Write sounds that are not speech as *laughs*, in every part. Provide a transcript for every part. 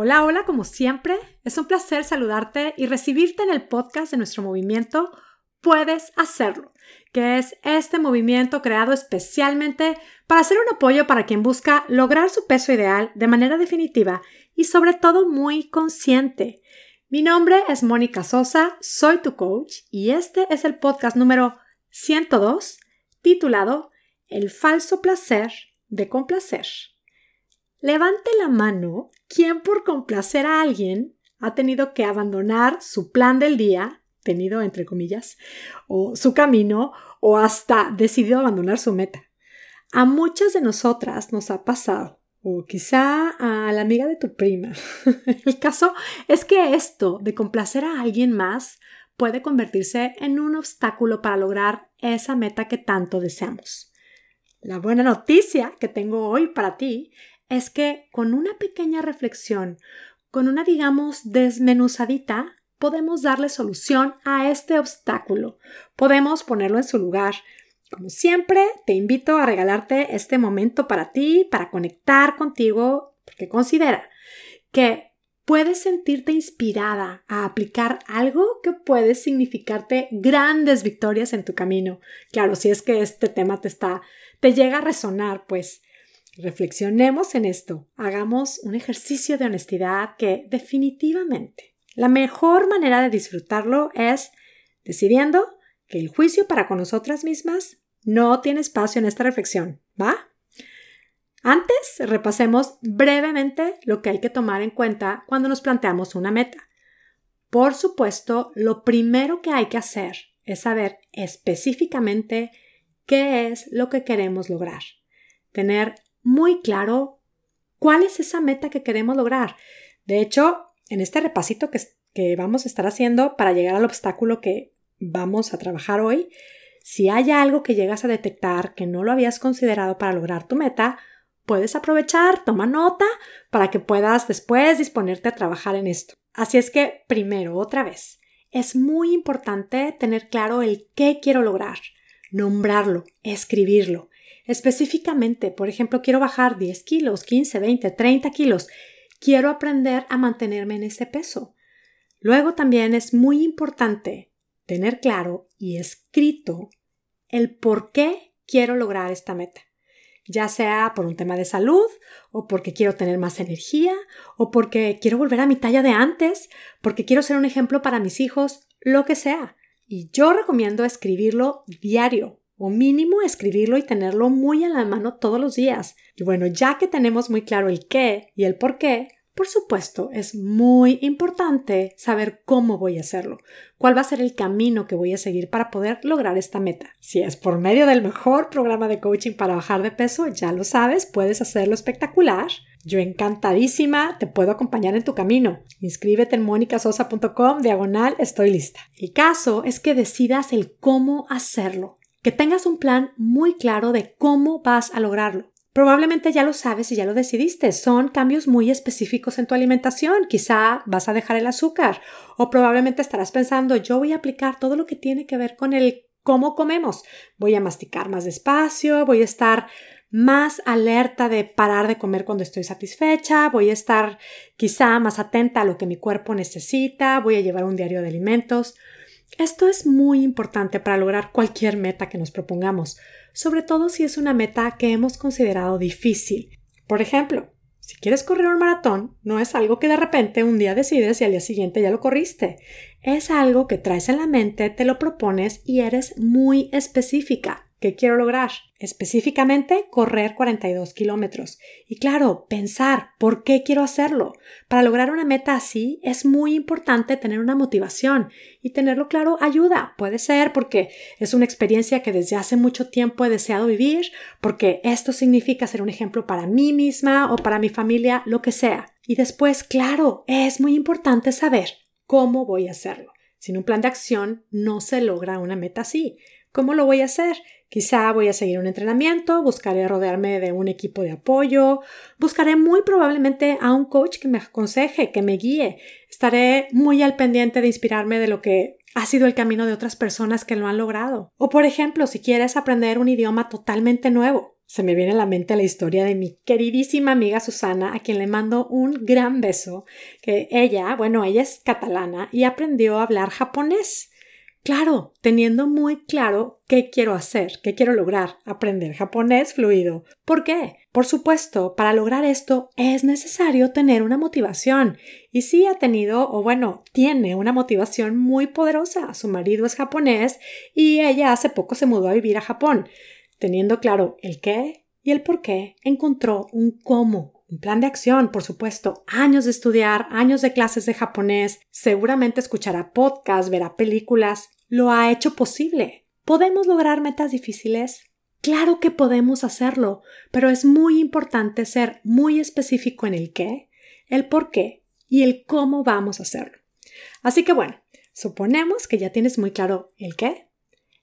Hola, hola, como siempre, es un placer saludarte y recibirte en el podcast de nuestro movimiento Puedes Hacerlo, que es este movimiento creado especialmente para ser un apoyo para quien busca lograr su peso ideal de manera definitiva y sobre todo muy consciente. Mi nombre es Mónica Sosa, soy tu coach y este es el podcast número 102 titulado El falso placer de complacer. Levante la mano quien por complacer a alguien ha tenido que abandonar su plan del día, tenido entre comillas, o su camino, o hasta decidido abandonar su meta. A muchas de nosotras nos ha pasado, o quizá a la amiga de tu prima. *laughs* El caso es que esto de complacer a alguien más puede convertirse en un obstáculo para lograr esa meta que tanto deseamos. La buena noticia que tengo hoy para ti es que con una pequeña reflexión, con una, digamos, desmenuzadita, podemos darle solución a este obstáculo. Podemos ponerlo en su lugar. Como siempre, te invito a regalarte este momento para ti, para conectar contigo, porque considera que puedes sentirte inspirada a aplicar algo que puede significarte grandes victorias en tu camino. Claro, si es que este tema te está, te llega a resonar, pues Reflexionemos en esto, hagamos un ejercicio de honestidad que definitivamente la mejor manera de disfrutarlo es decidiendo que el juicio para con nosotras mismas no tiene espacio en esta reflexión, ¿va? Antes, repasemos brevemente lo que hay que tomar en cuenta cuando nos planteamos una meta. Por supuesto, lo primero que hay que hacer es saber específicamente qué es lo que queremos lograr. Tener muy claro cuál es esa meta que queremos lograr. De hecho, en este repasito que, que vamos a estar haciendo para llegar al obstáculo que vamos a trabajar hoy, si hay algo que llegas a detectar que no lo habías considerado para lograr tu meta, puedes aprovechar, toma nota para que puedas después disponerte a trabajar en esto. Así es que, primero, otra vez, es muy importante tener claro el qué quiero lograr, nombrarlo, escribirlo. Específicamente, por ejemplo, quiero bajar 10 kilos, 15, 20, 30 kilos. Quiero aprender a mantenerme en ese peso. Luego también es muy importante tener claro y escrito el por qué quiero lograr esta meta. Ya sea por un tema de salud, o porque quiero tener más energía, o porque quiero volver a mi talla de antes, porque quiero ser un ejemplo para mis hijos, lo que sea. Y yo recomiendo escribirlo diario, o mínimo escribirlo y tenerlo muy a la mano todos los días. Y bueno, ya que tenemos muy claro el qué y el por qué, por supuesto, es muy importante saber cómo voy a hacerlo, cuál va a ser el camino que voy a seguir para poder lograr esta meta. Si es por medio del mejor programa de coaching para bajar de peso, ya lo sabes, puedes hacerlo espectacular. Yo encantadísima te puedo acompañar en tu camino. Inscríbete en monicasosa.com diagonal estoy lista. El caso es que decidas el cómo hacerlo que tengas un plan muy claro de cómo vas a lograrlo. Probablemente ya lo sabes y ya lo decidiste. Son cambios muy específicos en tu alimentación. Quizá vas a dejar el azúcar o probablemente estarás pensando yo voy a aplicar todo lo que tiene que ver con el cómo comemos. Voy a masticar más despacio, voy a estar más alerta de parar de comer cuando estoy satisfecha, voy a estar quizá más atenta a lo que mi cuerpo necesita, voy a llevar un diario de alimentos. Esto es muy importante para lograr cualquier meta que nos propongamos, sobre todo si es una meta que hemos considerado difícil. Por ejemplo, si quieres correr un maratón, no es algo que de repente un día decides y al día siguiente ya lo corriste. Es algo que traes en la mente, te lo propones y eres muy específica. ¿Qué quiero lograr? Específicamente, correr 42 kilómetros. Y claro, pensar por qué quiero hacerlo. Para lograr una meta así es muy importante tener una motivación y tenerlo claro ayuda. Puede ser porque es una experiencia que desde hace mucho tiempo he deseado vivir, porque esto significa ser un ejemplo para mí misma o para mi familia, lo que sea. Y después, claro, es muy importante saber cómo voy a hacerlo. Sin un plan de acción no se logra una meta así. ¿Cómo lo voy a hacer? Quizá voy a seguir un entrenamiento, buscaré rodearme de un equipo de apoyo, buscaré muy probablemente a un coach que me aconseje, que me guíe. Estaré muy al pendiente de inspirarme de lo que ha sido el camino de otras personas que lo han logrado. O por ejemplo, si quieres aprender un idioma totalmente nuevo, se me viene a la mente la historia de mi queridísima amiga Susana, a quien le mando un gran beso, que ella, bueno, ella es catalana y aprendió a hablar japonés. Claro, teniendo muy claro qué quiero hacer, qué quiero lograr, aprender japonés fluido. ¿Por qué? Por supuesto, para lograr esto es necesario tener una motivación. Y sí ha tenido, o bueno, tiene una motivación muy poderosa. Su marido es japonés y ella hace poco se mudó a vivir a Japón. Teniendo claro el qué y el por qué, encontró un cómo, un plan de acción, por supuesto, años de estudiar, años de clases de japonés, seguramente escuchará podcasts, verá películas, lo ha hecho posible. ¿Podemos lograr metas difíciles? Claro que podemos hacerlo, pero es muy importante ser muy específico en el qué, el por qué y el cómo vamos a hacerlo. Así que bueno, suponemos que ya tienes muy claro el qué,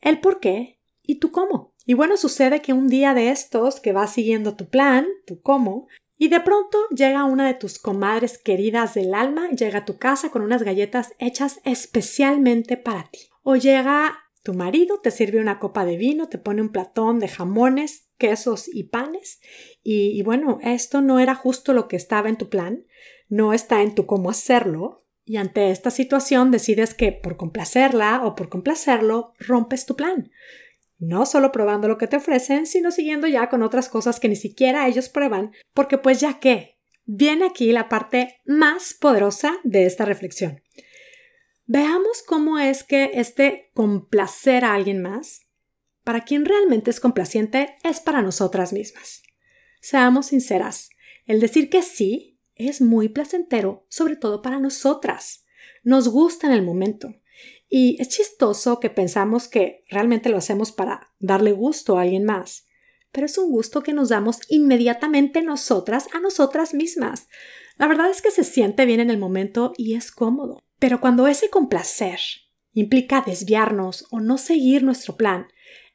el por qué y tu cómo. Y bueno, sucede que un día de estos que vas siguiendo tu plan, tu cómo, y de pronto llega una de tus comadres queridas del alma, llega a tu casa con unas galletas hechas especialmente para ti. O llega tu marido, te sirve una copa de vino, te pone un platón de jamones, quesos y panes. Y, y bueno, esto no era justo lo que estaba en tu plan, no está en tu cómo hacerlo. Y ante esta situación decides que por complacerla o por complacerlo rompes tu plan no solo probando lo que te ofrecen, sino siguiendo ya con otras cosas que ni siquiera ellos prueban, porque pues ya que, viene aquí la parte más poderosa de esta reflexión. Veamos cómo es que este complacer a alguien más, para quien realmente es complaciente, es para nosotras mismas. Seamos sinceras, el decir que sí es muy placentero, sobre todo para nosotras. Nos gusta en el momento. Y es chistoso que pensamos que realmente lo hacemos para darle gusto a alguien más, pero es un gusto que nos damos inmediatamente nosotras a nosotras mismas. La verdad es que se siente bien en el momento y es cómodo. Pero cuando ese complacer implica desviarnos o no seguir nuestro plan,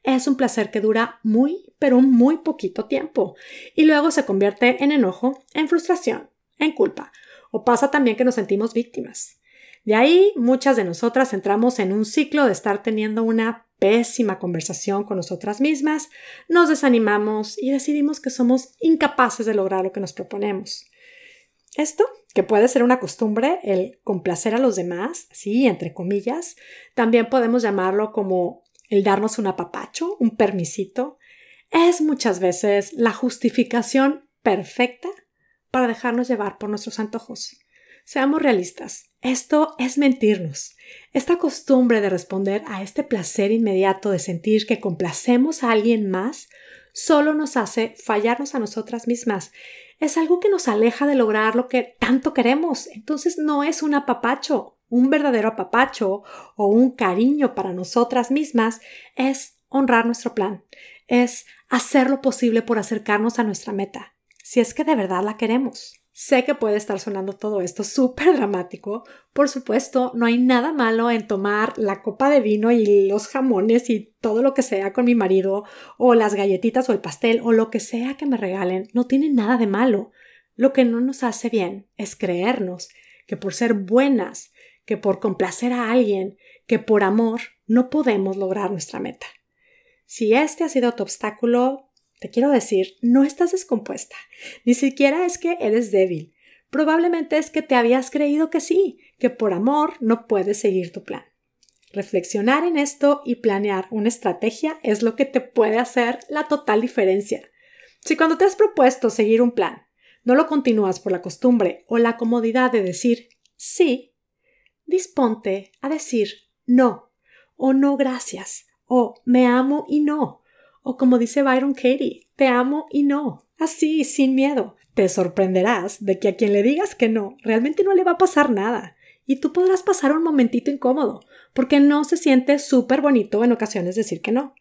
es un placer que dura muy, pero muy poquito tiempo y luego se convierte en enojo, en frustración, en culpa o pasa también que nos sentimos víctimas. De ahí muchas de nosotras entramos en un ciclo de estar teniendo una pésima conversación con nosotras mismas, nos desanimamos y decidimos que somos incapaces de lograr lo que nos proponemos. Esto, que puede ser una costumbre, el complacer a los demás, sí, entre comillas, también podemos llamarlo como el darnos un apapacho, un permisito, es muchas veces la justificación perfecta para dejarnos llevar por nuestros antojos. Seamos realistas, esto es mentirnos. Esta costumbre de responder a este placer inmediato de sentir que complacemos a alguien más solo nos hace fallarnos a nosotras mismas. Es algo que nos aleja de lograr lo que tanto queremos. Entonces no es un apapacho. Un verdadero apapacho o un cariño para nosotras mismas es honrar nuestro plan, es hacer lo posible por acercarnos a nuestra meta, si es que de verdad la queremos. Sé que puede estar sonando todo esto súper dramático. Por supuesto, no hay nada malo en tomar la copa de vino y los jamones y todo lo que sea con mi marido, o las galletitas o el pastel, o lo que sea que me regalen. No tiene nada de malo. Lo que no nos hace bien es creernos que por ser buenas, que por complacer a alguien, que por amor, no podemos lograr nuestra meta. Si este ha sido tu obstáculo, te quiero decir, no estás descompuesta, ni siquiera es que eres débil. Probablemente es que te habías creído que sí, que por amor no puedes seguir tu plan. Reflexionar en esto y planear una estrategia es lo que te puede hacer la total diferencia. Si cuando te has propuesto seguir un plan, no lo continúas por la costumbre o la comodidad de decir sí, disponte a decir no, o no gracias, o me amo y no, o como dice Byron Katie, te amo y no. Así, sin miedo. Te sorprenderás de que a quien le digas que no, realmente no le va a pasar nada. Y tú podrás pasar un momentito incómodo, porque no se siente súper bonito en ocasiones decir que no.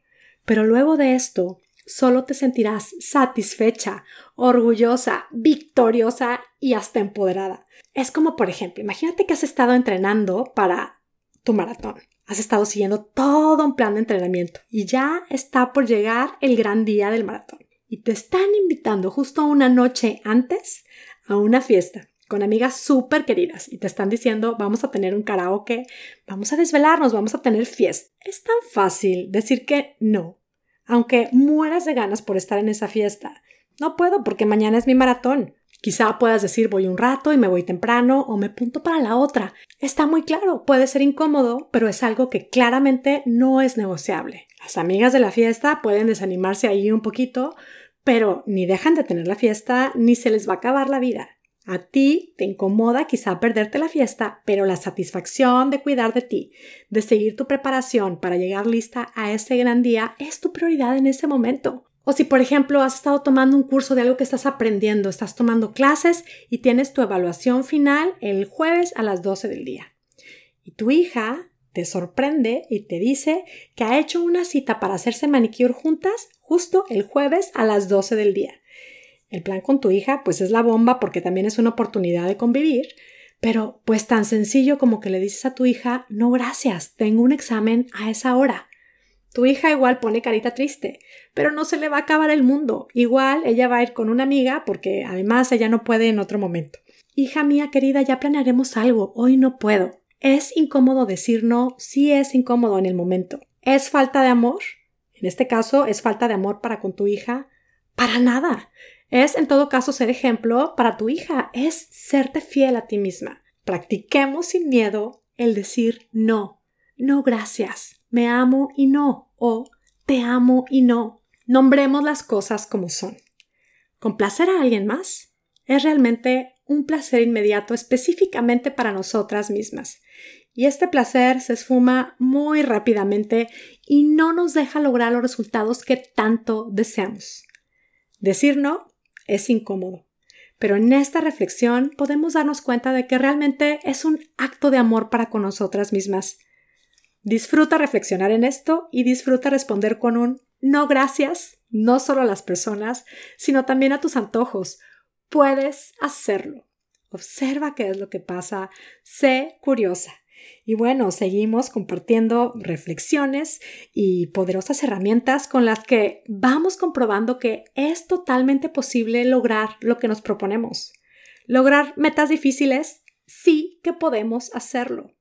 Pero luego de esto, solo te sentirás satisfecha, orgullosa, victoriosa y hasta empoderada. Es como, por ejemplo, imagínate que has estado entrenando para tu maratón. Has estado siguiendo todo un plan de entrenamiento y ya está por llegar el gran día del maratón. Y te están invitando justo una noche antes a una fiesta con amigas súper queridas y te están diciendo vamos a tener un karaoke, vamos a desvelarnos, vamos a tener fiesta. Es tan fácil decir que no. aunque mueras de ganas por estar en esa fiesta. No puedo porque mañana es mi maratón. Quizá puedas decir voy un rato y me voy temprano o me punto para la otra. Está muy claro, puede ser incómodo, pero es algo que claramente no es negociable. Las amigas de la fiesta pueden desanimarse ahí un poquito, pero ni dejan de tener la fiesta ni se les va a acabar la vida. A ti te incomoda quizá perderte la fiesta, pero la satisfacción de cuidar de ti, de seguir tu preparación para llegar lista a ese gran día, es tu prioridad en ese momento. O si, por ejemplo, has estado tomando un curso de algo que estás aprendiendo, estás tomando clases y tienes tu evaluación final el jueves a las 12 del día. Y tu hija te sorprende y te dice que ha hecho una cita para hacerse manicure juntas justo el jueves a las 12 del día. El plan con tu hija pues es la bomba porque también es una oportunidad de convivir, pero pues tan sencillo como que le dices a tu hija, no gracias, tengo un examen a esa hora. Tu hija igual pone carita triste, pero no se le va a acabar el mundo. Igual ella va a ir con una amiga porque además ella no puede en otro momento. Hija mía querida, ya planearemos algo, hoy no puedo. Es incómodo decir no, sí es incómodo en el momento. ¿Es falta de amor? En este caso, ¿es falta de amor para con tu hija? Para nada. Es, en todo caso, ser ejemplo para tu hija, es serte fiel a ti misma. Practiquemos sin miedo el decir no, no gracias, me amo y no, o te amo y no. Nombremos las cosas como son. ¿Complacer a alguien más? Es realmente un placer inmediato específicamente para nosotras mismas. Y este placer se esfuma muy rápidamente y no nos deja lograr los resultados que tanto deseamos. Decir no es incómodo. Pero en esta reflexión podemos darnos cuenta de que realmente es un acto de amor para con nosotras mismas. Disfruta reflexionar en esto y disfruta responder con un no gracias, no solo a las personas, sino también a tus antojos. Puedes hacerlo. Observa qué es lo que pasa. Sé curiosa. Y bueno, seguimos compartiendo reflexiones y poderosas herramientas con las que vamos comprobando que es totalmente posible lograr lo que nos proponemos. Lograr metas difíciles, sí que podemos hacerlo.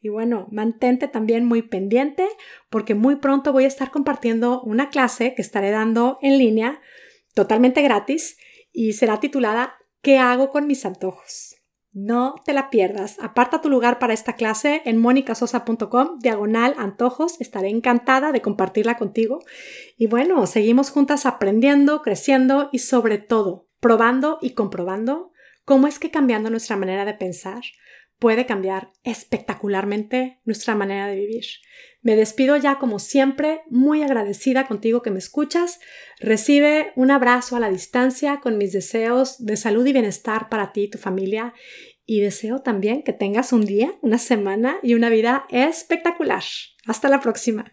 Y bueno, mantente también muy pendiente porque muy pronto voy a estar compartiendo una clase que estaré dando en línea totalmente gratis y será titulada ¿Qué hago con mis antojos? No te la pierdas. Aparta tu lugar para esta clase en monicasosa.com, diagonal antojos. Estaré encantada de compartirla contigo. Y bueno, seguimos juntas aprendiendo, creciendo y sobre todo probando y comprobando cómo es que cambiando nuestra manera de pensar puede cambiar espectacularmente nuestra manera de vivir. Me despido ya como siempre, muy agradecida contigo que me escuchas. Recibe un abrazo a la distancia con mis deseos de salud y bienestar para ti y tu familia. Y deseo también que tengas un día, una semana y una vida espectacular. Hasta la próxima.